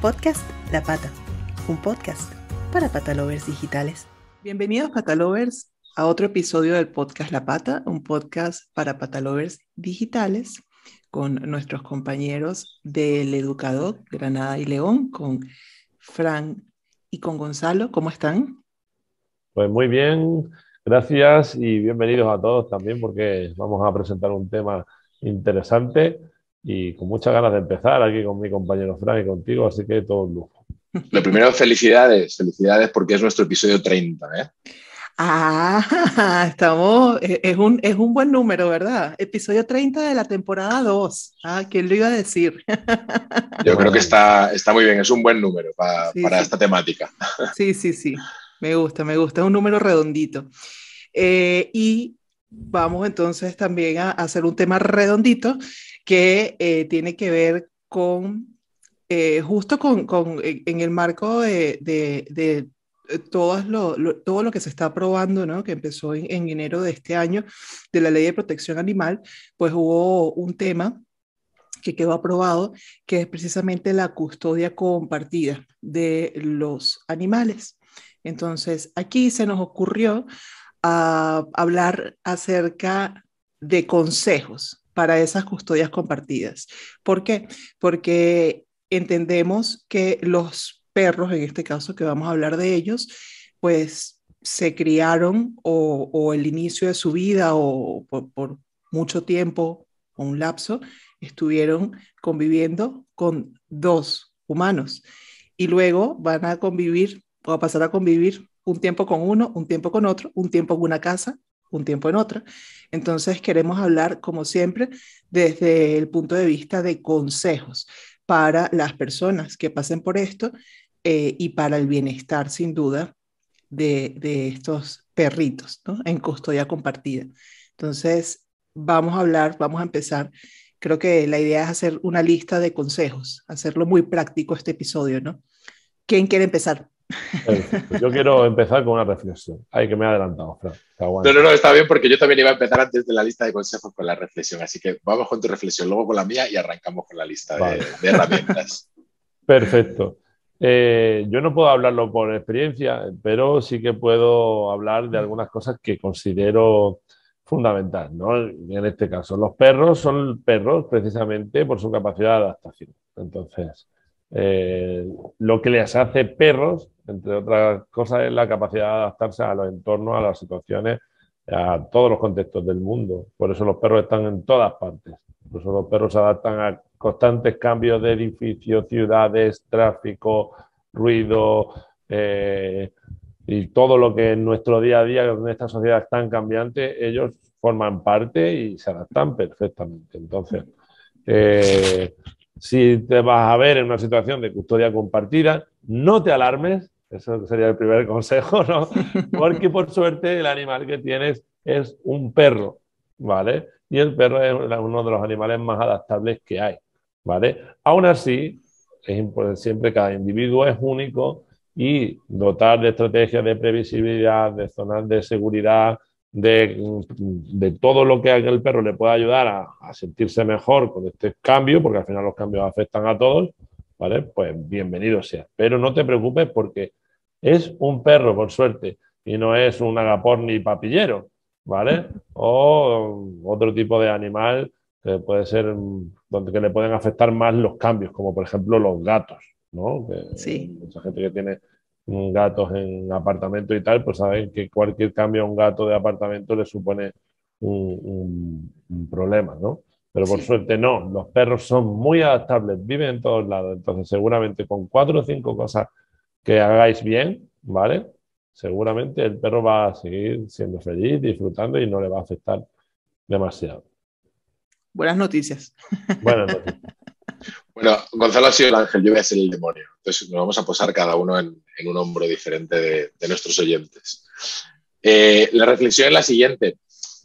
Podcast La Pata, un podcast para patalovers digitales. Bienvenidos patalovers a otro episodio del podcast La Pata, un podcast para patalovers digitales con nuestros compañeros del Educador Granada y León, con Fran y con Gonzalo. ¿Cómo están? Pues muy bien, gracias y bienvenidos a todos también porque vamos a presentar un tema interesante y con muchas ganas de empezar aquí con mi compañero Fran y contigo, así que todo un lujo. Lo primero, felicidades, felicidades porque es nuestro episodio 30. ¿eh? Ah, estamos, es un, es un buen número, ¿verdad? Episodio 30 de la temporada 2. Ah, ¿quién lo iba a decir? Yo creo que está, está muy bien, es un buen número para, para esta temática. Sí, sí, sí, me gusta, me gusta, es un número redondito. Eh, y vamos entonces también a hacer un tema redondito que eh, tiene que ver con, eh, justo con, con, en el marco de, de, de todo lo, todo lo que se está aprobando, ¿no? que empezó en, en, enero de este año, de la ley de protección animal, pues hubo un tema que quedó aprobado, que es precisamente la custodia compartida de los animales. Entonces, aquí se nos ocurrió uh, hablar acerca de consejos para esas custodias compartidas. ¿Por qué? Porque entendemos que los perros, en este caso que vamos a hablar de ellos, pues se criaron o, o el inicio de su vida o por, por mucho tiempo o un lapso estuvieron conviviendo con dos humanos y luego van a convivir o a pasar a convivir un tiempo con uno, un tiempo con otro, un tiempo en una casa, un tiempo en otra. Entonces queremos hablar, como siempre, desde el punto de vista de consejos para las personas que pasen por esto eh, y para el bienestar, sin duda, de, estos perritos en custodia compartida. Entonces, vamos a hablar, vamos a empezar. Creo que la idea es hacer una lista de consejos, hacerlo muy práctico este episodio, ¿no? ¿Quién quiere empezar? Yo quiero empezar con una reflexión. Ay, que me he adelantado, Fran. No, no, no, está bien porque yo también iba a empezar antes de la lista de consejos con la reflexión. Así que vamos con tu reflexión, luego con la mía y arrancamos con la lista vale. de, de, herramientas. Perfecto. Eh, yo no puedo hablarlo por experiencia, pero sí que puedo hablar de algunas cosas que considero fundamental, ¿no? En este caso, los perros son perros precisamente por su capacidad de adaptación. Entonces, eh, lo que les hace perros, entre otras cosas, es la capacidad de adaptarse a los entornos, a las situaciones, a todos los contextos del mundo. Por eso los perros están en todas partes. Por eso los perros se adaptan a constantes cambios de edificios, ciudades, tráfico, ruido eh, y todo lo que en nuestro día a día, en esta sociedad tan cambiante, ellos forman parte y se adaptan perfectamente. Entonces, eh, si te vas a ver en una situación de custodia compartida, no te alarmes, eso sería el primer consejo, ¿no? Porque por suerte el animal que tienes es un perro, ¿vale? Y el perro es uno de los animales más adaptables que hay, ¿vale? Aún así, es siempre cada individuo es único y dotar de estrategias de previsibilidad, de zonas de seguridad, de, de, todo lo que el perro le pueda ayudar a, a, sentirse mejor con este cambio, porque al final los cambios afectan a todos, ¿vale? Pues bienvenido sea. Pero no te preocupes porque es un perro, por suerte, y no es un agapor ni papillero, ¿vale? O otro tipo de animal que puede ser donde que le pueden afectar más los cambios, como por ejemplo los gatos, ¿no? Que sí. Mucha gente que tiene gatos en apartamento y tal, pues saben que cualquier cambio a un gato de apartamento le supone un, un, un problema, ¿no? Pero por sí. suerte no, los perros son muy adaptables, viven en todos lados, entonces seguramente con cuatro o cinco cosas que hagáis bien, ¿vale? Seguramente el perro va a seguir siendo feliz, disfrutando y no le va a afectar demasiado. Buenas noticias. Buenas noticias. Bueno, Gonzalo ha sido el ángel, yo voy a ser el demonio. Entonces nos vamos a posar cada uno en, un hombro diferente de, nuestros oyentes. Eh, la reflexión es la siguiente.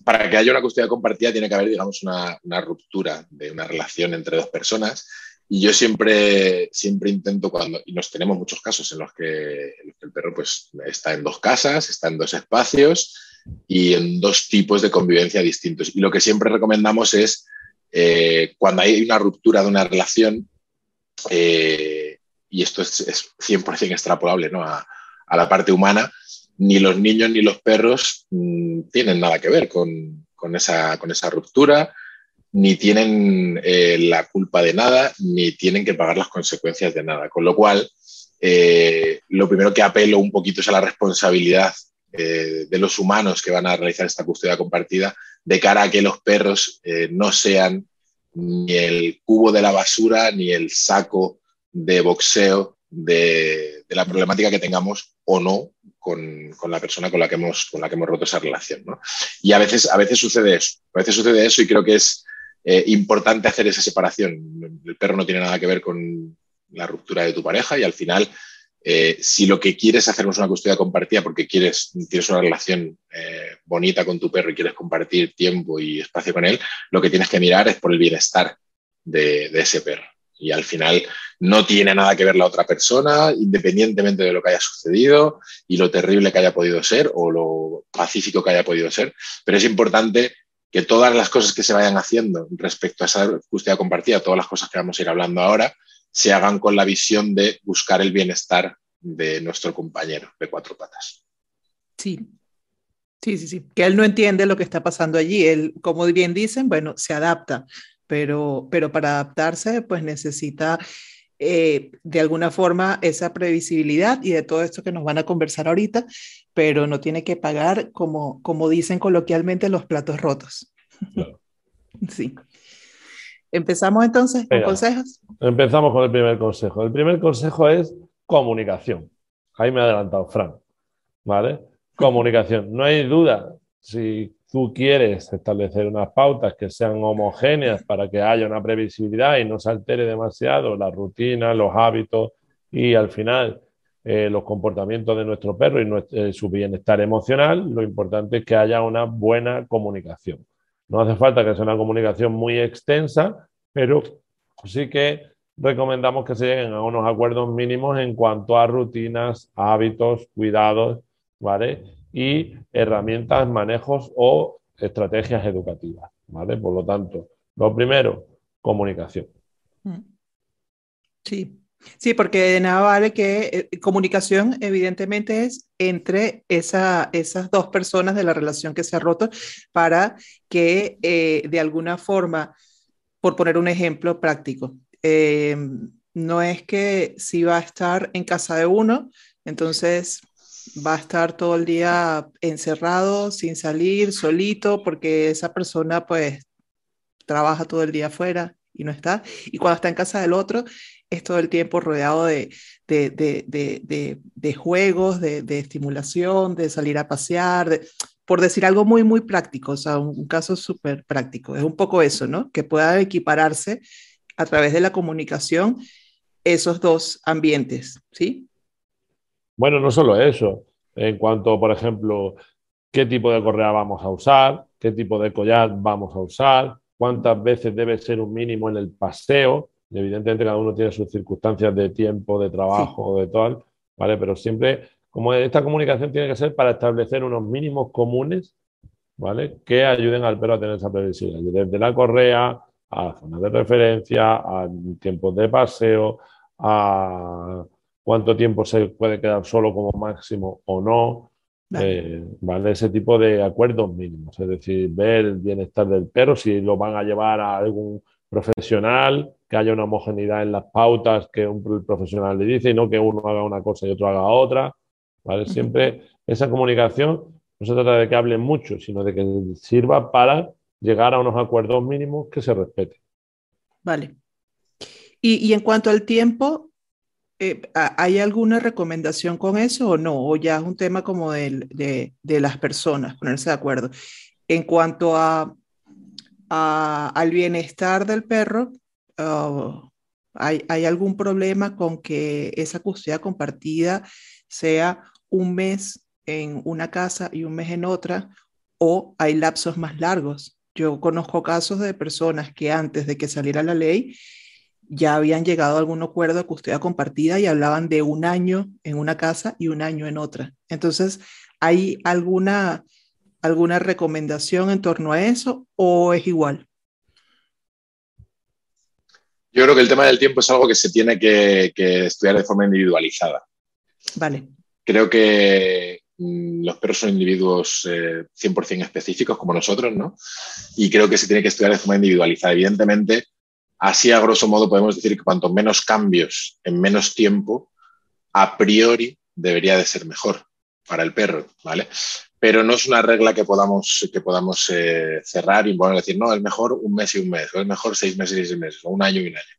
Para que haya una custodia compartida tiene que haber, digamos, una, una, ruptura de una relación entre dos personas. Y yo siempre, siempre intento cuando, y nos tenemos muchos casos en los, que, en los que el perro pues, está en dos casas, está en dos espacios y en dos tipos de convivencia distintos. Y lo que siempre recomendamos es eh, cuando hay una ruptura de una relación, eh, y esto es, 100% extrapolable a, la parte humana, ni los niños ni los perros mm, tienen nada que ver con, esa, ruptura, ni tienen eh, la culpa de nada, ni tienen que pagar las consecuencias de nada. Con lo cual, lo primero que apelo un poquito es a la responsabilidad de los humanos que van a realizar esta custodia compartida de cara a que los perros no sean ni el cubo de la basura ni el saco de boxeo de, la problemática que tengamos o no con, la persona con la que hemos, con la que hemos roto esa relación. Y a veces, a veces sucede eso, a veces sucede eso y creo que es eh, importante hacer esa separación. El perro no tiene nada que ver con la ruptura de tu pareja y al final, eh, si lo que quieres hacer es una custodia compartida porque quieres, tienes una relación eh, bonita con tu perro y quieres compartir tiempo y espacio con él, lo que tienes que mirar es por el bienestar de ese perro. Y al final no tiene nada que ver la otra persona, independientemente de lo que haya sucedido y lo terrible que haya podido ser o lo pacífico que haya podido ser, pero es importante que todas las cosas que se vayan haciendo respecto a esa custodia compartida, todas las cosas que vamos a ir hablando ahora, se hagan con la visión de buscar el bienestar de nuestro compañero de cuatro patas. Sí, sí, sí, sí, que él no entiende lo que está pasando allí, él, como bien dicen, bueno, se adapta, pero, pero para adaptarse pues necesita eh, de alguna forma esa previsibilidad y de todo esto que nos van a conversar ahorita, pero no tiene que pagar, como, como dicen coloquialmente, los platos rotos. sí. Empezamos entonces con consejos. Empezamos con el primer consejo. El primer consejo es comunicación. Ahí me ha adelantado Fran. ¿Vale? Comunicación. No hay duda. Si tú quieres establecer unas pautas que sean homogéneas para que haya una previsibilidad y no se altere demasiado la rutina, los hábitos y al final eh, los comportamientos de nuestro perro y eh, su bienestar emocional, lo importante es que haya una buena comunicación. No hace falta que sea una comunicación muy extensa, pero sí que recomendamos que se lleguen a unos acuerdos mínimos en cuanto a rutinas, hábitos, cuidados, ¿vale? y herramientas, manejos o estrategias educativas. ¿vale? Por lo tanto, lo primero, comunicación. Mm. Sí, sí, porque de nada vale que eh, comunicación evidentemente es entre esa, esas dos personas de la relación que se ha roto para que eh, de alguna forma, por poner un ejemplo práctico, eh, no es que si va a estar en casa de uno, entonces va a estar todo el día encerrado, sin salir, solito, porque esa persona pues trabaja todo el día afuera y no está. Y cuando está en casa del otro, es todo el tiempo rodeado de, de, de, de juegos, de, estimulación, de salir a pasear, por decir algo muy, muy práctico, o sea, un, caso súper práctico. Es un poco eso, ¿no? Que pueda equipararse a través de la comunicación esos dos ambientes, ¿sí? Bueno, no solo eso. En cuanto, por ejemplo, qué tipo de correa vamos a usar, qué tipo de collar vamos a usar, cuántas veces debe ser un mínimo en el paseo. evidentemente, cada uno tiene sus circunstancias de tiempo, de trabajo, de tal, ¿vale? Pero siempre, como esta comunicación tiene que ser para establecer unos mínimos comunes, ¿vale? Que ayuden al perro a tener esa previsibilidad. Desde la correa a zonas de referencia, a tiempos de paseo, a cuánto tiempo se puede quedar solo como máximo o no. Eh, vale. Ese tipo de acuerdos mínimos, es decir, ver el bienestar del perro, si lo van a llevar a algún profesional, que haya una homogeneidad en las pautas que un profesional le dice y no que uno haga una cosa y otro haga otra. ¿vale? Siempre esa comunicación no se trata de que hablen mucho, sino de que sirva para llegar a unos acuerdos mínimos que se respeten. Vale. Y, y en cuanto al tiempo, eh, ¿hay alguna recomendación con eso o no? ¿O ya es un tema como de, las personas, ponerse de acuerdo? En cuanto a, al bienestar del perro, ah, ¿hay, ¿hay algún problema con que esa custodia compartida sea un mes en una casa y un mes en otra? ¿O hay lapsos más largos? Yo conozco casos de personas que antes de que saliera la ley, ya habían llegado a algún acuerdo de custodia compartida y hablaban de un año en una casa y un año en otra. Entonces, ¿hay alguna, alguna recomendación en torno a eso o es igual? Yo creo que el tema del tiempo es algo que se tiene que, estudiar de forma individualizada. Vale. Creo que mm, los perros son individuos 100% eh, específicos como nosotros, ¿no? Y creo que se tiene que estudiar de forma individualizada. Evidentemente, así a grosso modo podemos decir que cuanto menos cambios en menos tiempo, a priori debería de ser mejor para el perro, ¿vale? pero no es una regla que podamos, que podamos eh, cerrar y decir, no, es mejor un mes y un mes, o es mejor seis meses y seis meses, o un año y un año.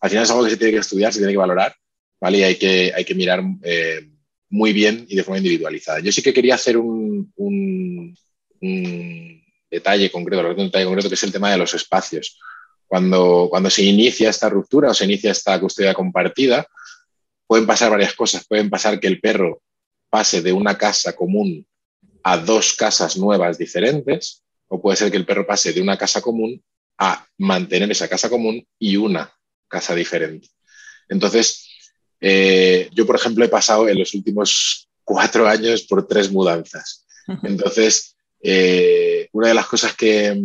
Al final es algo que se tiene que estudiar, se tiene que valorar, ¿vale? Y hay que, hay que mirar eh, muy bien y de forma individualizada. Yo sí que quería hacer un, un, detalle concreto, un detalle concreto, que es el tema de los espacios. Cuando, cuando se inicia esta ruptura o se inicia esta custodia compartida, pueden pasar varias cosas. Pueden pasar que el perro pase de una casa común a dos casas nuevas diferentes, o puede ser que el perro pase de una casa común a mantener esa casa común y una casa diferente. Entonces, eh, yo, por ejemplo, he pasado en los últimos cuatro años por tres mudanzas. Entonces, eh, una de las cosas que,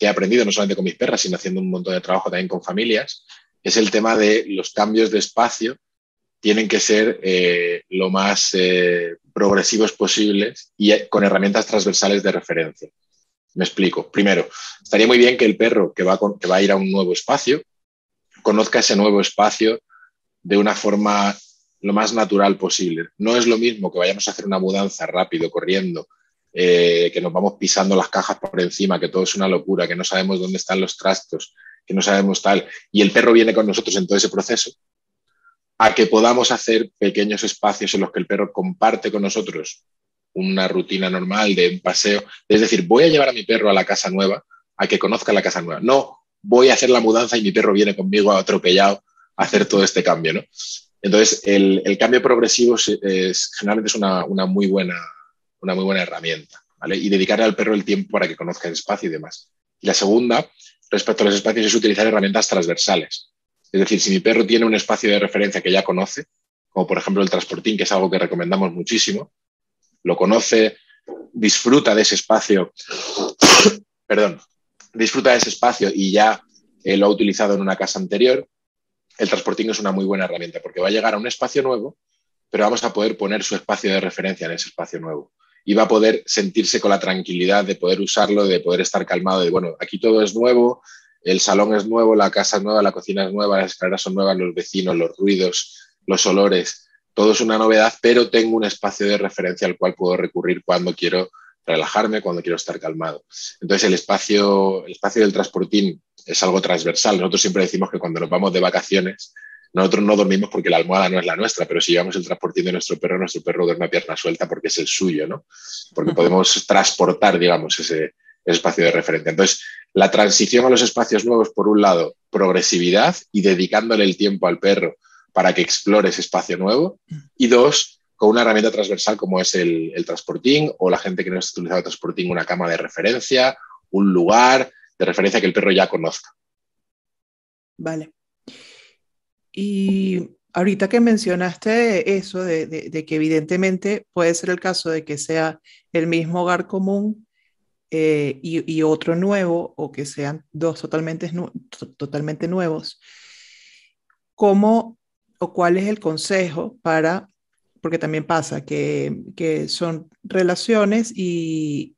he aprendido, no solamente con mis perras, sino haciendo un montón de trabajo también con familias, es el tema de los cambios de espacio tienen que ser eh, lo más eh, progresivos posibles y con herramientas transversales de referencia. Me explico. Primero, estaría muy bien que el perro que va, que va a ir a un nuevo espacio conozca ese nuevo espacio de una forma lo más natural posible. No es lo mismo que vayamos a hacer una mudanza rápido, corriendo, que nos vamos pisando las cajas por encima, que todo es una locura, que no sabemos dónde están los trastos, que no sabemos tal, y el perro viene con nosotros en todo ese proceso, a que podamos hacer pequeños espacios en los que el perro comparte con nosotros una rutina normal de un paseo. Es decir, voy a llevar a mi perro a la casa nueva, a que conozca la casa nueva. No, voy a hacer la mudanza y mi perro viene conmigo atropellado a hacer todo este cambio. ¿no? Entonces, el, cambio progresivo es, generalmente es una, muy buena, una muy buena herramienta. ¿vale? Y dedicarle al perro el tiempo para que conozca el espacio y demás. Y la segunda, respecto a los espacios, es utilizar herramientas transversales. Es decir, si mi perro tiene un espacio de referencia que ya conoce, como por ejemplo el transportín, que es algo que recomendamos muchísimo, lo conoce, disfruta de ese espacio, perdón, disfruta de ese espacio y ya eh, lo ha utilizado en una casa anterior, el transportín es una muy buena herramienta porque va a llegar a un espacio nuevo, pero vamos a poder poner su espacio de referencia en ese espacio nuevo y va a poder sentirse con la tranquilidad de poder usarlo, de poder estar calmado, de bueno, aquí todo es nuevo, el salón es nuevo, la casa es nueva, la cocina es nueva, las escaleras son nuevas, los vecinos, los ruidos, los olores, todo es una novedad, pero tengo un espacio de referencia al cual puedo recurrir cuando quiero relajarme, cuando quiero estar calmado. Entonces, el espacio, el espacio del transportín es algo transversal. Nosotros siempre decimos que cuando nos vamos de vacaciones, nosotros no dormimos porque la almohada no es la nuestra, pero si llevamos el transportín de nuestro perro, nuestro perro duerme a pierna suelta porque es el suyo, ¿no? Porque podemos transportar, digamos, ese, espacio de referencia. Entonces, la transición a los espacios nuevos, por un lado, progresividad y dedicándole el tiempo al perro para que explore ese espacio nuevo. Y dos, con una herramienta transversal como es el, transporting o la gente que no está utilizando transporting, una cama de referencia, un lugar de referencia que el perro ya conozca. Vale. Y ahorita que mencionaste eso de, que evidentemente puede ser el caso de que sea el mismo hogar común eh, y, otro nuevo o que sean dos totalmente, totalmente nuevos, ¿cómo o cuál es el consejo para, porque también pasa que, que son relaciones y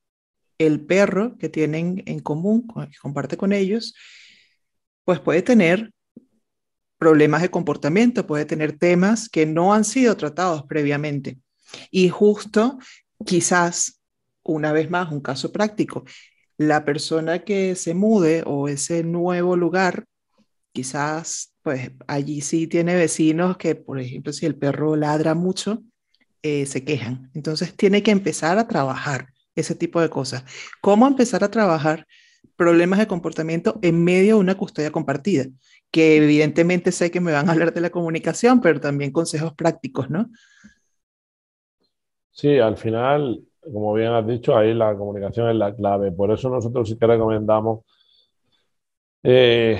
el perro que tienen en común, que comparte con ellos, pues puede tener problemas de comportamiento, puede tener temas que no han sido tratados previamente. Y justo quizás una vez más, un caso práctico, la persona que se mude o ese nuevo lugar, quizás, pues allí sí tiene vecinos que, por ejemplo, si el perro ladra mucho, eh, se quejan. Entonces tiene que empezar a trabajar ese tipo de cosas. ¿Cómo empezar a trabajar problemas de comportamiento en medio de una custodia compartida? Que evidentemente sé que me van a hablar de la comunicación, pero también consejos prácticos, ¿no? Sí, al final como bien has dicho, ahí la comunicación es la clave. Por eso nosotros sí que recomendamos, eh,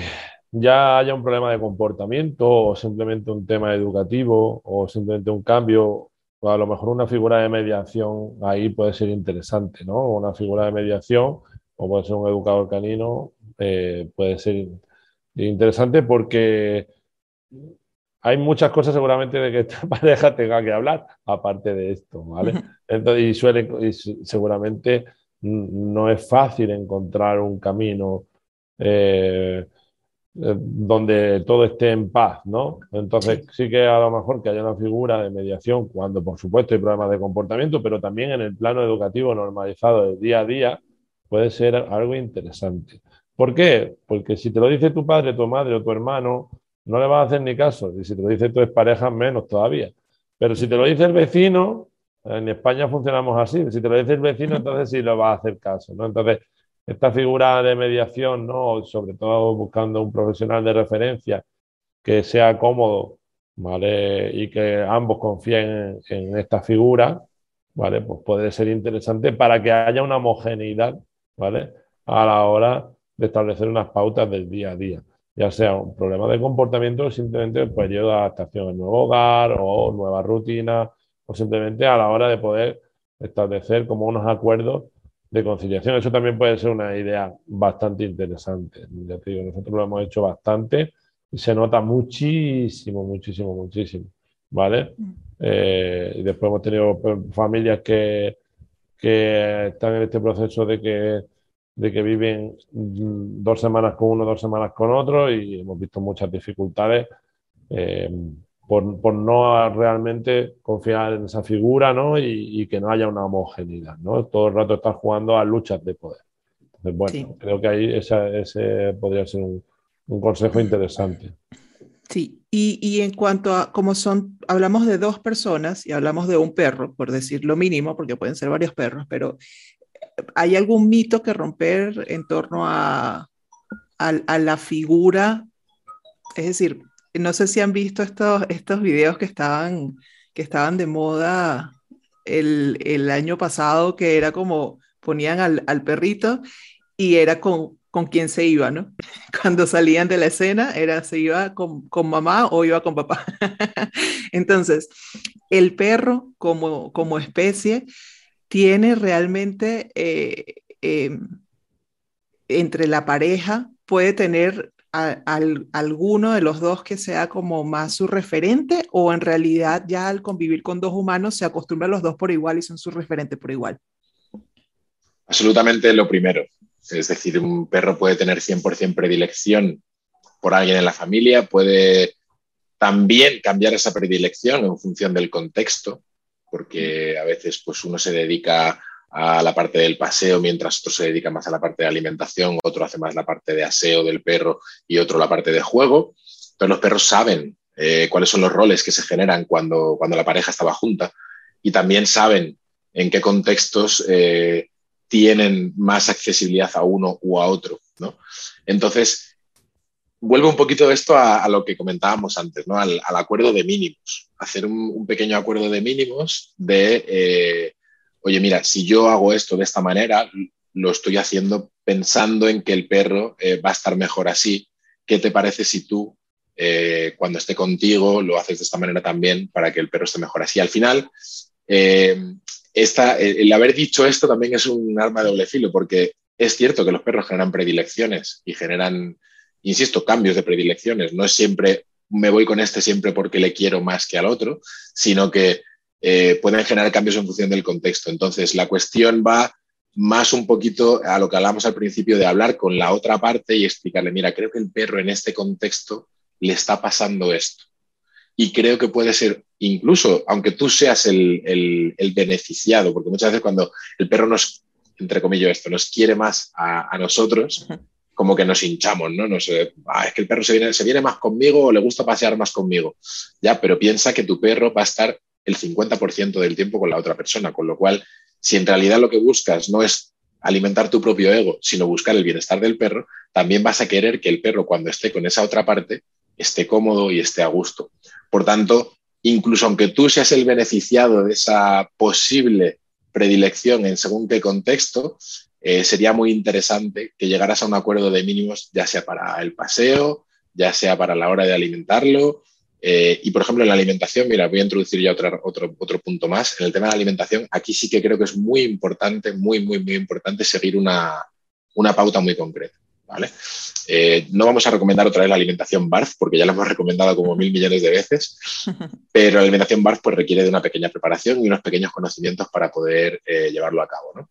ya haya un problema de comportamiento o simplemente un tema educativo o simplemente un cambio, a lo mejor una figura de mediación ahí puede ser interesante, ¿no? Una figura de mediación o puede ser un educador canino, eh, puede ser Interesante porque hay muchas cosas seguramente de que esta pareja tenga que hablar, aparte de esto, ¿vale? Entonces, y, suele, y seguramente no es fácil encontrar un camino eh, eh, donde todo esté en paz, ¿no? Entonces sí. que a lo mejor que haya una figura de mediación cuando por supuesto hay problemas de comportamiento, pero también en el plano educativo normalizado del día a día puede ser algo interesante. ¿Por qué? Porque si te lo dice tu padre, tu madre o tu hermano, no le vas a hacer ni caso. Y si te lo dice tu pareja, menos todavía. Pero si te lo dice el vecino, en España funcionamos así. Si te lo dice el vecino, entonces sí lo vas a hacer caso. ¿no? Entonces, esta figura de mediación, ¿no? sobre todo buscando un profesional de referencia que sea cómodo ¿vale? y que ambos confíen en, en esta figura, ¿vale? pues puede ser interesante para que haya una homogeneidad ¿vale? a la hora de establecer unas pautas del día a día ya sea un problema de comportamiento o simplemente el periodo de adaptación al nuevo hogar o nueva rutina o simplemente a la hora de poder establecer como unos acuerdos de conciliación. Eso también puede ser una idea bastante interesante. Ya te digo, nosotros lo hemos hecho bastante y se nota muchísimo, muchísimo, muchísimo. ¿Vale? Mm. Eh, y después hemos tenido pues, familias que, que están en este proceso de que de que viven mm, dos semanas con uno, dos semanas con otro y hemos visto muchas dificultades eh, por, por, no realmente confiar en esa figura ¿no? y, y, que no haya una homogeneidad. ¿no? Todo el rato estás jugando a luchas de poder. Entonces, bueno, sí. creo que ahí esa, ese podría ser un, un consejo interesante. Sí, y, en cuanto a cómo son, hablamos de dos personas y hablamos de un perro, por decir lo mínimo, porque pueden ser varios perros, pero ¿hay algún mito que romper en torno a, a, a, la figura? Es decir, no sé si han visto estos, estos videos que estaban, que estaban de moda el, el año pasado, que era como ponían al, al perrito y era con, con quién se iba, ¿no? Cuando salían de la escena, era se iba con, con mamá o iba con papá. Entonces, el perro como, como especie tiene realmente eh, eh, entre la pareja, puede tener a, a, alguno de los dos que sea como más su referente o en realidad ya al convivir con dos humanos se acostumbran los dos por igual y son su referente por igual. Absolutamente lo primero. Es decir, un perro puede tener 100% predilección por alguien en la familia, puede también cambiar esa predilección en función del contexto porque a veces pues uno se dedica a la parte del paseo, mientras otro se dedica más a la parte de alimentación, otro hace más la parte de aseo del perro y otro la parte de juego. Pero los perros saben eh, cuáles son los roles que se generan cuando, cuando la pareja estaba junta y también saben en qué contextos eh, tienen más accesibilidad a uno u a otro. ¿no? Entonces, vuelve un poquito esto a, lo que comentábamos antes, ¿no? al, acuerdo de mínimos. Hacer un, pequeño acuerdo de mínimos de, eh, oye, mira, si yo hago esto de esta manera, lo estoy haciendo pensando en que el perro eh, va a estar mejor así. ¿Qué te parece si tú, eh, cuando esté contigo, lo haces de esta manera también para que el perro esté mejor así? Al final, el haber dicho esto también es un arma de doble filo, porque es cierto que los perros generan predilecciones y generan insisto, cambios de predilecciones. No es siempre me voy con este siempre porque le quiero más que al otro, sino que eh, pueden generar cambios en función del contexto. Entonces, la cuestión va más un poquito a lo que hablamos al principio de hablar con la otra parte y explicarle, mira, creo que el perro en este contexto le está pasando esto. Y creo que puede ser, incluso, aunque tú seas el, el, el beneficiado, porque muchas veces cuando el perro nos, entre comillas, esto, nos quiere más a, a nosotros, como que nos hinchamos, ¿no? no sé, ah, es que el perro se viene, se viene más conmigo o le gusta pasear más conmigo. Ya, pero piensa que tu perro va a estar el 50% del tiempo con la otra persona, con lo cual, si en realidad lo que buscas no es alimentar tu propio ego, sino buscar el bienestar del perro, también vas a querer que el perro cuando esté con esa otra parte esté cómodo y esté a gusto. Por tanto, incluso aunque tú seas el beneficiado de esa posible predilección en según qué contexto, eh, sería muy interesante que llegaras a un acuerdo de mínimos, ya sea para el paseo, ya sea para la hora de alimentarlo. Eh, y, por ejemplo, en la alimentación, mira, voy a introducir ya otro, otro punto más. En el tema de la alimentación, aquí sí que creo que es muy importante, muy, muy, muy importante seguir una, una pauta muy concreta. ¿Vale? Eh, no vamos a recomendar otra vez la alimentación BARF, porque ya la hemos recomendado como mil millones de veces, pero la alimentación BARF pues, requiere de una pequeña preparación y unos pequeños conocimientos para poder eh, llevarlo a cabo. ¿no?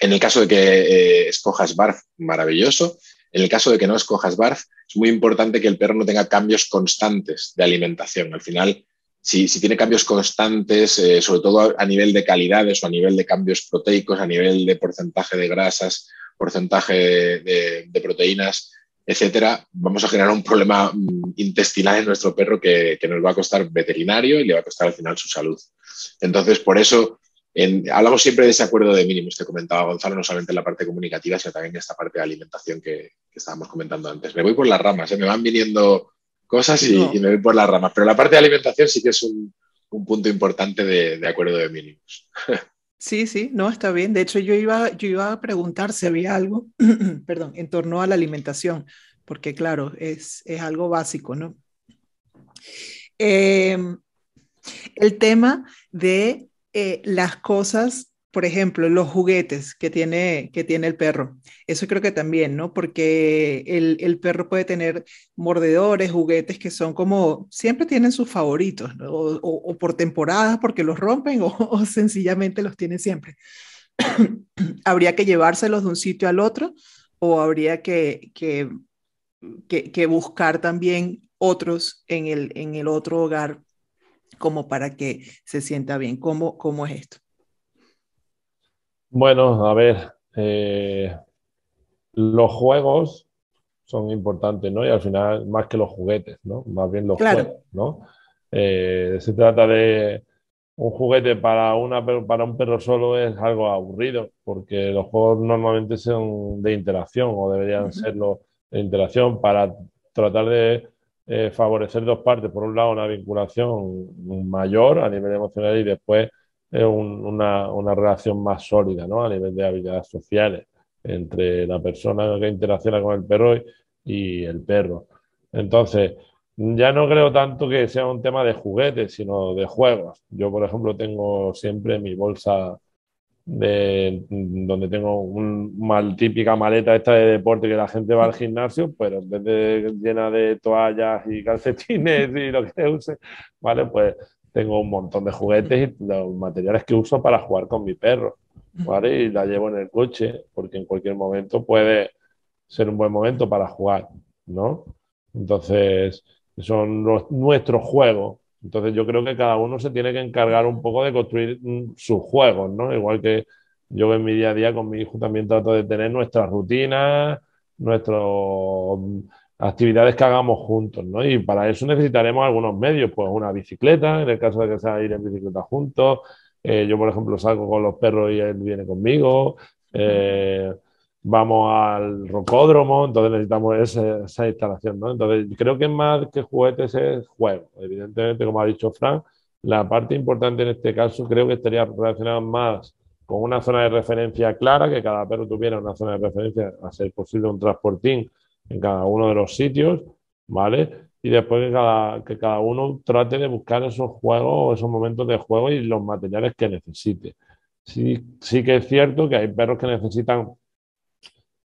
En el caso de que eh, escojas BARF, maravilloso. En el caso de que no escojas BARF, es muy importante que el perro no tenga cambios constantes de alimentación. Al final, si, tiene cambios constantes, sobre todo a nivel de calidades o a nivel de cambios proteicos, a nivel de porcentaje de grasas, porcentaje de, proteínas, etcétera, vamos a generar un problema mm, intestinal en nuestro perro que, nos va a costar veterinario y le va a costar al final su salud. Entonces, por eso hablamos siempre de ese acuerdo de mínimos que comentaba Gonzalo, no solamente en la parte comunicativa, sino también en esta parte de alimentación que, estábamos comentando antes. Me voy por las ramas, ¿eh? me van viniendo cosas y, me voy por las ramas, pero la parte de alimentación sí que es un, punto importante de, de acuerdo de mínimos. Sí, sí, no, está bien. De hecho, yo iba, yo iba a preguntar si había algo, perdón, en torno a la alimentación, porque claro, es, es algo básico, ¿no? Em, el tema de eh, las cosas por ejemplo, los juguetes que tiene, que tiene el perro. Eso creo que también, ¿no? Porque el, perro puede tener mordedores, juguetes que son como, siempre tienen sus favoritos, o, por temporadas porque los rompen o, sencillamente los tiene siempre. ¿Habría que llevárselos de un sitio al otro o habría que, que, que, buscar también otros en el, en el otro hogar como para que se sienta bien? ¿Cómo, cómo es esto? Bueno, a ver, eh, los juegos son importantes, ¿no? Y al final, más que los juguetes, ¿no? Más bien los juegos, ¿no? Eh, se trata de un juguete para, una, para un perro solo es algo aburrido, porque los juegos normalmente son de interacción o deberían serlo de interacción para tratar de eh, favorecer dos partes. Por un lado, una vinculación mayor a nivel emocional y después una, una, relación más sólida ¿no? a nivel de habilidades sociales entre la persona que interacciona con el perro y, el perro. Entonces, ya no creo tanto que sea un tema de juguetes, sino de juegos. Yo, por ejemplo, tengo siempre mi bolsa de, donde tengo un mal, típica maleta esta de deporte que la gente va al gimnasio, pero en vez de llena de toallas y calcetines y lo que use, ¿vale? Pues tengo un montón de juguetes y los materiales que uso para jugar con mi perro, ¿vale? Y la llevo en el coche porque en cualquier momento puede ser un buen momento para jugar, ¿no? Entonces, son nuestros juegos. Entonces, yo creo que cada uno se tiene que encargar un poco de construir mm, sus juegos, ¿no? Igual que yo en mi día a día con mi hijo también trato de tener nuestras rutinas, nuestros actividades que hagamos juntos, ¿no? Y para eso necesitaremos algunos medios, pues una bicicleta, en el caso de que sea ir en bicicleta juntos. Eh, yo, por ejemplo, salgo con los perros y él viene conmigo. Eh, vamos al rocódromo, entonces necesitamos esa, instalación, ¿no? Entonces, creo que más que juguetes es juego. Evidentemente, como ha dicho Frank, la parte importante en este caso creo que estaría relacionada más con una zona de referencia clara, que cada perro tuviera una zona de referencia, a ser posible un transportín en cada uno de los sitios, ¿vale? Y después que cada, que cada uno trate de buscar esos juegos, esos momentos de juego y los materiales que necesite. Sí, sí que es cierto que hay perros que necesitan,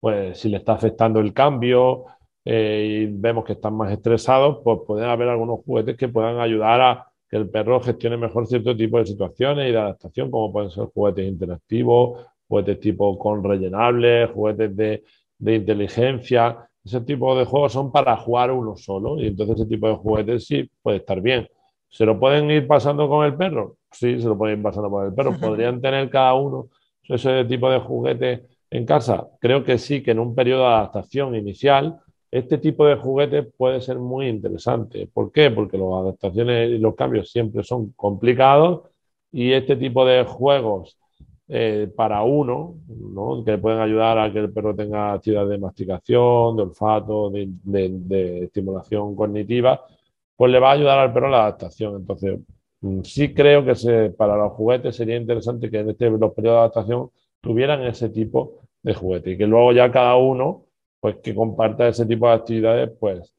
pues si le está afectando el cambio eh, y vemos que están más estresados, pues pueden haber algunos juguetes que puedan ayudar a que el perro gestione mejor cierto tipo de situaciones y de adaptación, como pueden ser juguetes interactivos, juguetes tipo con rellenables, juguetes de, de inteligencia ese tipo de juegos son para jugar uno solo y entonces ese tipo de juguetes sí puede estar bien. ¿Se lo pueden ir pasando con el perro? Sí, se lo pueden ir pasando con el perro. ¿Podrían tener cada uno ese tipo de juguete en casa? Creo que sí, que en un periodo de adaptación inicial este tipo de juguete puede ser muy interesante. ¿Por qué? Porque las adaptaciones y los cambios siempre son complicados y este tipo de juegos eh, para uno, ¿no? que pueden ayudar a que el perro tenga actividad de masticación, de olfato, de, estimulación cognitiva, pues le va a ayudar al perro a la adaptación. Entonces, mm, sí creo que para los juguetes sería interesante que en este, los periodos de adaptación tuvieran ese tipo de juguete y que luego ya cada uno, pues que comparta ese tipo de actividades, pues,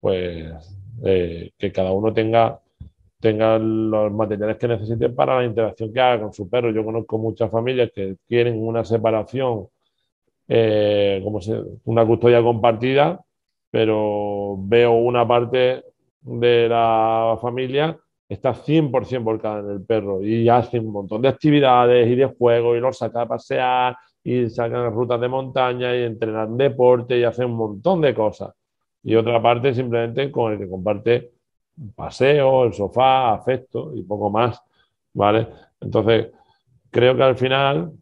pues eh, que cada uno tenga tengan los materiales que necesiten para la interacción que haga con su perro. Yo conozco muchas familias que quieren una separación eh, como una custodia compartida, pero veo una parte de la familia está 100% volcada en el perro y hace un montón de actividades y de juegos y los saca a pasear y sacan rutas de montaña y entrenan deporte y hacen un montón de cosas. Y otra parte simplemente con el que comparte paseo, el sofá, afecto y poco más, ¿vale? Entonces, creo que al final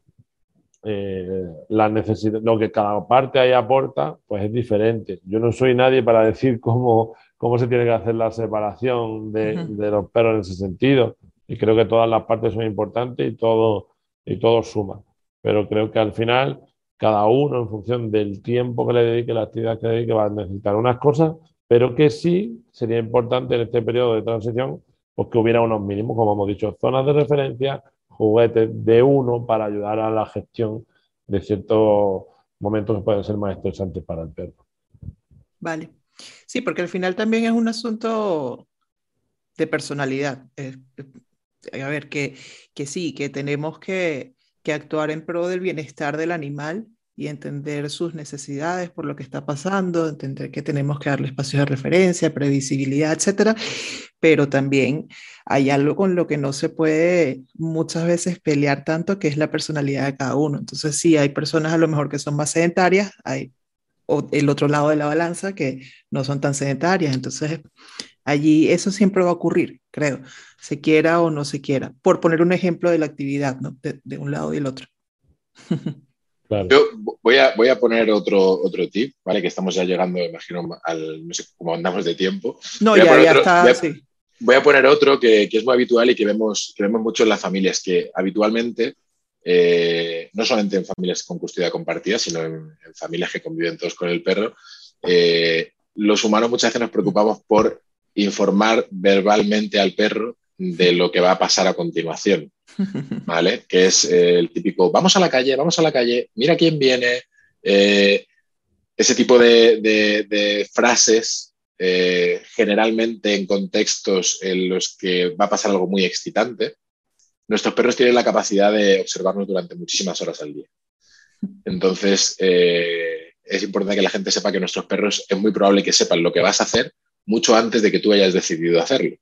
eh, la necesidad, lo que cada parte ahí aporta, pues es diferente. Yo no soy nadie para decir cómo, cómo se tiene que hacer la separación de, de, los perros en ese sentido. Y creo que todas las partes son importantes y todo, y todo suma. Pero creo que al final cada uno en función del tiempo que le dedique, la actividad que le dedique, va a necesitar unas cosas, pero que sí sería importante en este periodo de transición pues que hubiera unos mínimos, como hemos dicho, zonas de referencia, juguetes de uno para ayudar a la gestión de ciertos momentos que pueden ser más estresantes para el perro. Vale. Sí, porque al final también es un asunto de personalidad. a ver, que, que sí, que tenemos que, que actuar en pro del bienestar del animal y entender sus necesidades por lo que está pasando, entender que tenemos que darle espacios de referencia, previsibilidad, etcétera, pero también hay algo con lo que no se puede muchas veces pelear tanto, que es la personalidad de cada uno. Entonces, sí, hay personas a lo mejor que son más sedentarias, hay el otro lado de la balanza que no son tan sedentarias. Entonces, allí eso siempre va a ocurrir, creo, se quiera o no se quiera, por poner un ejemplo de la actividad, ¿no? de, un lado y el otro. Yo voy a, voy a poner otro, otro tip, ¿vale? Que estamos ya llegando, imagino, al, no sé cómo andamos de tiempo. No, ya, ya está, voy a, sí. Voy a poner otro que, que, es muy habitual y que vemos, que vemos mucho en las familias, que habitualmente, eh, no solamente en familias con custodia compartida, sino en, en familias que conviven todos con el perro, eh, los humanos muchas veces nos preocupamos por informar verbalmente al perro de lo que va a pasar a continuación. ¿vale? Que es eh, el típico, vamos a la calle, vamos a la calle, mira quién viene. Eh, ese tipo de, frases, eh, generalmente en contextos en los que va a pasar algo muy excitante, nuestros perros tienen la capacidad de observarnos durante muchísimas horas al día. Entonces, es importante que la gente sepa que nuestros perros es muy probable que sepan lo que vas a hacer mucho antes de que tú hayas decidido hacerlo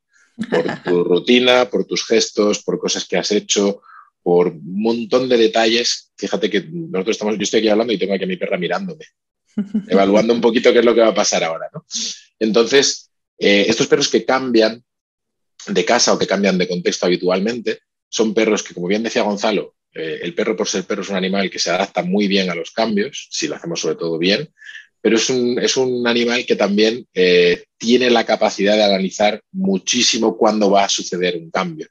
por tu rutina, por tus gestos, por cosas que has hecho, por un montón de detalles. Fíjate que nosotros estamos, yo estoy aquí hablando y tengo aquí a mi perra mirándome, evaluando un poquito qué es lo que va a pasar ahora. ¿no? Entonces, eh, estos perros que cambian de casa o que cambian de contexto habitualmente, son perros que, como bien decía Gonzalo, eh, el perro por ser perro es un animal que se adapta muy bien a los cambios, si lo hacemos sobre todo bien, pero es un, es un animal que también eh, tiene la capacidad de analizar muchísimo cuándo va a suceder un cambio,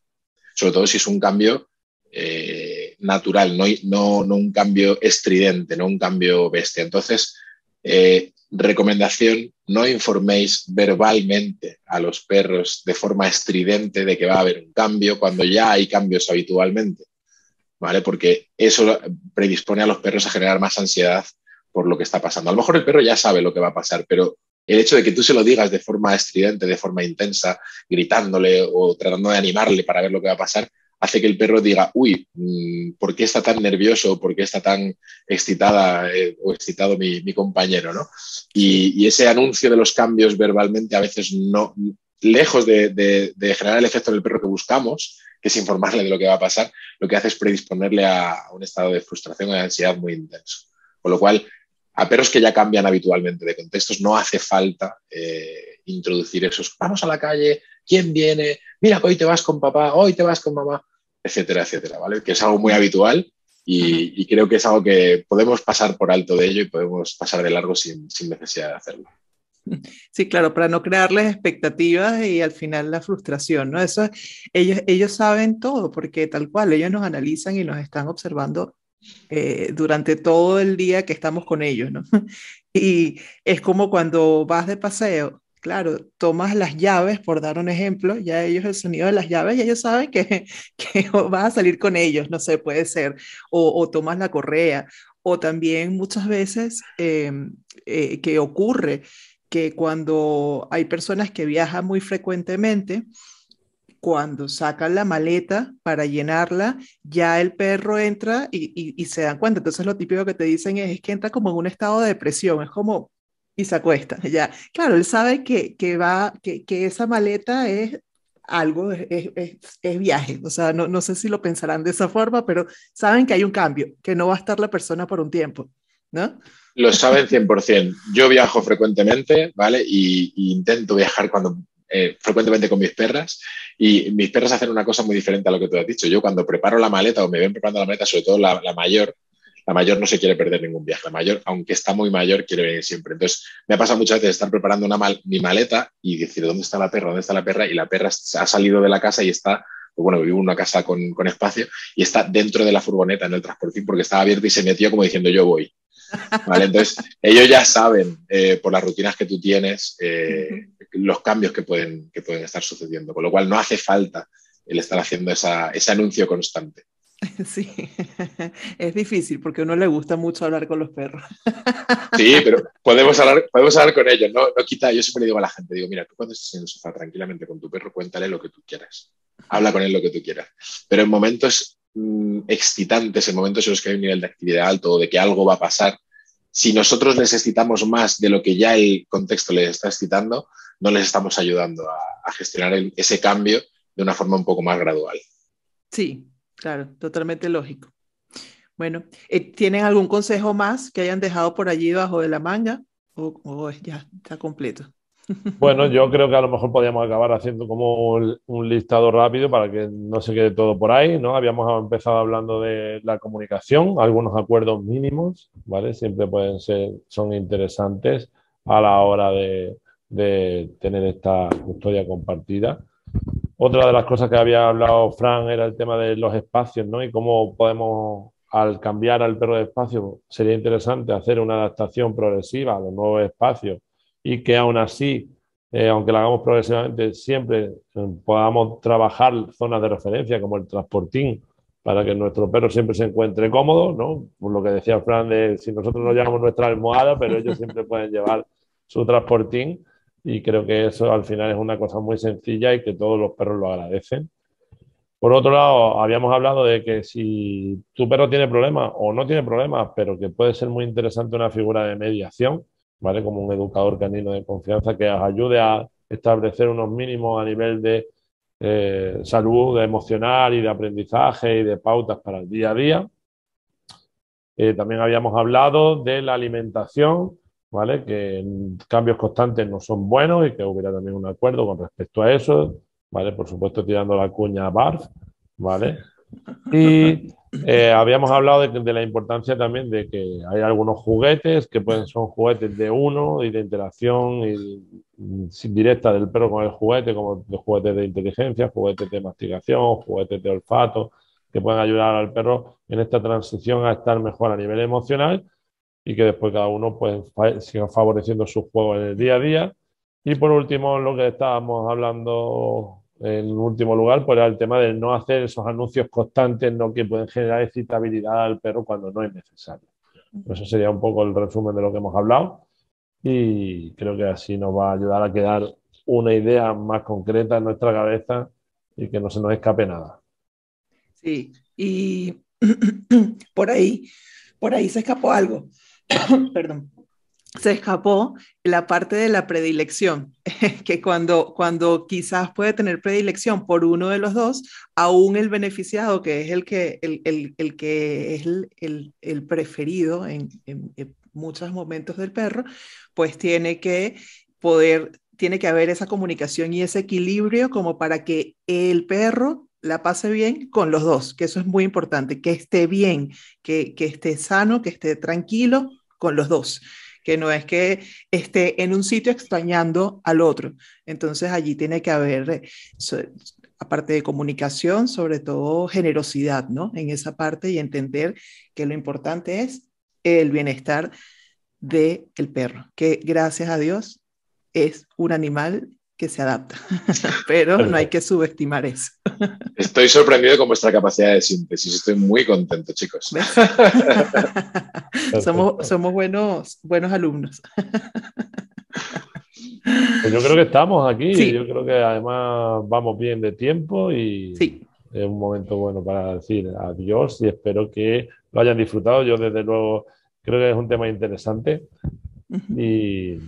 sobre todo si es un cambio eh, natural, no, no, no, un cambio estridente, no un cambio bestia. Entonces, eh, recomendación, no informéis verbalmente a los perros de forma estridente de que va a haber un cambio cuando ya hay cambios habitualmente, ¿vale? Porque eso predispone a los perros a generar más ansiedad por lo que está pasando. A lo mejor el perro ya sabe lo que va a pasar, pero el hecho de que tú se lo digas de forma estridente, de forma intensa, gritándole o tratando de animarle para ver lo que va a pasar, hace que el perro diga, uy, mm, ¿por qué está tan nervioso? ¿Por qué está tan excitada eh, o excitado mi, mi compañero? ¿no? Y, y, ese anuncio de los cambios verbalmente a veces no, lejos de, de, de, generar el efecto en el perro que buscamos, que es informarle de lo que va a pasar, lo que hace es predisponerle a un estado de frustración o de ansiedad muy intenso. Con lo cual, a perros que ya cambian habitualmente de contextos no hace falta eh, introducir esos, vamos a la calle, ¿quién viene? Mira, hoy te vas con papá, hoy te vas con mamá, etcétera, etcétera, ¿vale? Que es algo muy habitual y, y creo que es algo que podemos pasar por alto de ello y podemos pasar de largo sin, sin necesidad de hacerlo. Sí, claro, para no crearles expectativas y al final la frustración, ¿no? Eso, ellos, ellos saben todo, porque tal cual, ellos nos analizan y nos están observando eh, durante todo el día que estamos con ellos, ¿no? Y es como cuando vas de paseo, claro, tomas las llaves, por dar un ejemplo, ya ellos el sonido de las llaves, y ellos saben que, que vas a salir con ellos, no sé, puede ser, o, o tomas la correa, o también muchas veces eh, eh, que ocurre que cuando hay personas que viajan muy frecuentemente, cuando sacan la maleta para llenarla, ya el perro entra y, se dan cuenta. Entonces lo típico que te dicen es, que entra como en un estado de depresión, es como, y se acuesta, ya. Claro, él sabe que, que va, que, que, esa maleta es algo, es, es, viaje. O sea, no, no sé si lo pensarán de esa forma, pero saben que hay un cambio, que no va a estar la persona por un tiempo, ¿no? Lo saben 100%. Yo viajo frecuentemente, ¿vale? Y, intento viajar cuando eh, frecuentemente con mis perras y mis perras hacen una cosa muy diferente a lo que tú has dicho. Yo cuando preparo la maleta o me ven preparando la maleta, sobre todo la, mayor, la mayor no se quiere perder ningún viaje. La mayor, aunque está muy mayor, quiere venir siempre. Entonces, me ha pasado muchas veces estar preparando una mi maleta y decir, ¿dónde está la perra? ¿Dónde está la perra? Y la perra ha salido de la casa y está, pues bueno, vivo en una casa con, con, espacio y está dentro de la furgoneta en el transportín porque estaba abierta y se metió como diciendo, yo voy. Entonces, ellos ya saben eh, por las rutinas que tú tienes eh, los cambios que pueden, que pueden estar sucediendo, con lo cual no hace falta el estar haciendo ese anuncio constante. Sí, es difícil porque a uno le gusta mucho hablar con los perros. Sí, pero podemos hablar, podemos hablar con ellos, no, no quita, yo siempre digo a la gente, digo, mira, tú cuando estés en el sofá tranquilamente con tu perro, cuéntale lo que tú quieras, habla con él lo que tú quieras, pero en momentos mm, excitantes, en momentos en los que hay un nivel de actividad alto o de que algo va a pasar, si nosotros necesitamos más de lo que ya el contexto les está excitando, no les estamos ayudando a, gestionar ese cambio de una forma un poco más gradual. Sí, claro, totalmente lógico. Bueno, eh, ¿tienen algún consejo más que hayan dejado por allí bajo de la manga? ¿O, o ya está completo? Bueno, yo creo que a lo mejor podríamos acabar haciendo como un listado rápido para que no se quede todo por ahí, ¿no? Habíamos empezado hablando de la comunicación, algunos acuerdos mínimos, ¿vale? Siempre pueden ser, son interesantes a la hora de, tener esta custodia compartida. Otra de las cosas que había hablado Fran era el tema de los espacios, ¿no? Y cómo podemos, al cambiar al perro de espacio, sería interesante hacer una adaptación progresiva a los nuevos espacios y que aún así, eh, aunque lo hagamos progresivamente, siempre eh, podamos trabajar zonas de referencia como el transportín para que nuestro perro siempre se encuentre cómodo, ¿no? Por lo que decía Fran de si nosotros no llevamos nuestra almohada, pero ellos siempre pueden llevar su transportín y creo que eso al final es una cosa muy sencilla y que todos los perros lo agradecen. Por otro lado, habíamos hablado de que si tu perro tiene problemas o no tiene problemas, pero que puede ser muy interesante una figura de mediación, como un educador canino de confianza que os ayude a establecer unos mínimos a nivel de eh, salud emocional y de aprendizaje y de pautas para el día a día. Eh, también habíamos hablado de la alimentación, ¿vale? Que cambios constantes no son buenos y que hubiera también un acuerdo con respecto a eso, ¿vale? Por supuesto, tirando la cuña a BARF, ¿vale? Y eh, habíamos hablado de, la importancia también de que hay algunos juguetes que pueden son juguetes de uno y de interacción y, directa del perro con el juguete, como los juguetes de inteligencia, juguetes de masticación, juguetes de olfato, que pueden ayudar al perro en esta transición a estar mejor a nivel emocional y que después cada uno pues siga favoreciendo su juego en el día a día. Y por último, lo que estábamos hablando en último lugar, pues era el tema de no hacer esos anuncios constantes ¿no? que pueden generar excitabilidad al perro cuando no es necesario. Eso sería un poco el resumen de lo que hemos hablado y creo que así nos va a ayudar a quedar una idea más concreta en nuestra cabeza y que no se nos escape nada. Sí, y por ahí, por ahí se escapó algo. Perdón se escapó la parte de la predilección, que cuando, cuando quizás puede tener predilección por uno de los dos, aún el beneficiado, que es el que, el, el, que es el, el preferido en, en, muchos momentos del perro, pues tiene que poder, tiene que haber esa comunicación y ese equilibrio como para que el perro la pase bien con los dos, que eso es muy importante, que esté bien, que, que esté sano, que esté tranquilo con los dos que no es que esté en un sitio extrañando al otro. Entonces allí tiene que haber, eh, aparte de comunicación, sobre todo generosidad, ¿no? En esa parte y entender que lo importante es el bienestar del el perro, que gracias a Dios es un animal que se adapta, pero no hay que subestimar eso. Estoy sorprendido con vuestra capacidad de síntesis, estoy muy contento, chicos. somos, somos buenos, buenos alumnos. Pues yo creo que estamos aquí. Yo creo que además vamos bien de tiempo y es un momento bueno para decir adiós y espero que lo hayan disfrutado. Yo desde luego creo que es un tema interesante y,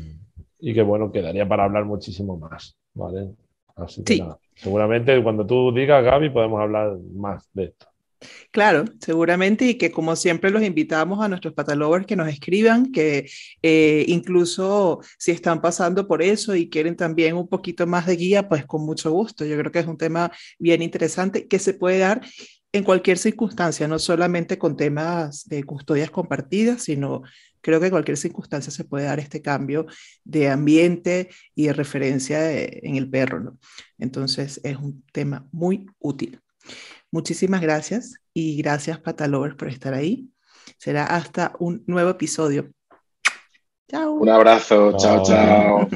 y, que bueno, quedaría para hablar muchísimo más. ¿vale? Así que nada. Seguramente cuando tú digas, Gaby, podemos hablar más de esto. Claro, seguramente, y que como siempre los invitamos a nuestros patalovers que nos escriban, que eh, incluso si están pasando por eso y quieren también un poquito más de guía, pues con mucho gusto. Yo creo que es un tema bien interesante que se puede dar en cualquier circunstancia, no solamente con temas de custodias compartidas, sino creo que en cualquier circunstancia se puede dar este cambio de ambiente y de referencia en el perro. ¿no? Entonces es un tema muy útil. Muchísimas gracias y gracias Patalovers por estar ahí. Será hasta un nuevo episodio. Chao. Un abrazo. Chao, chao.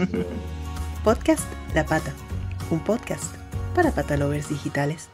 podcast La Pata. Un podcast para patalovers digitales.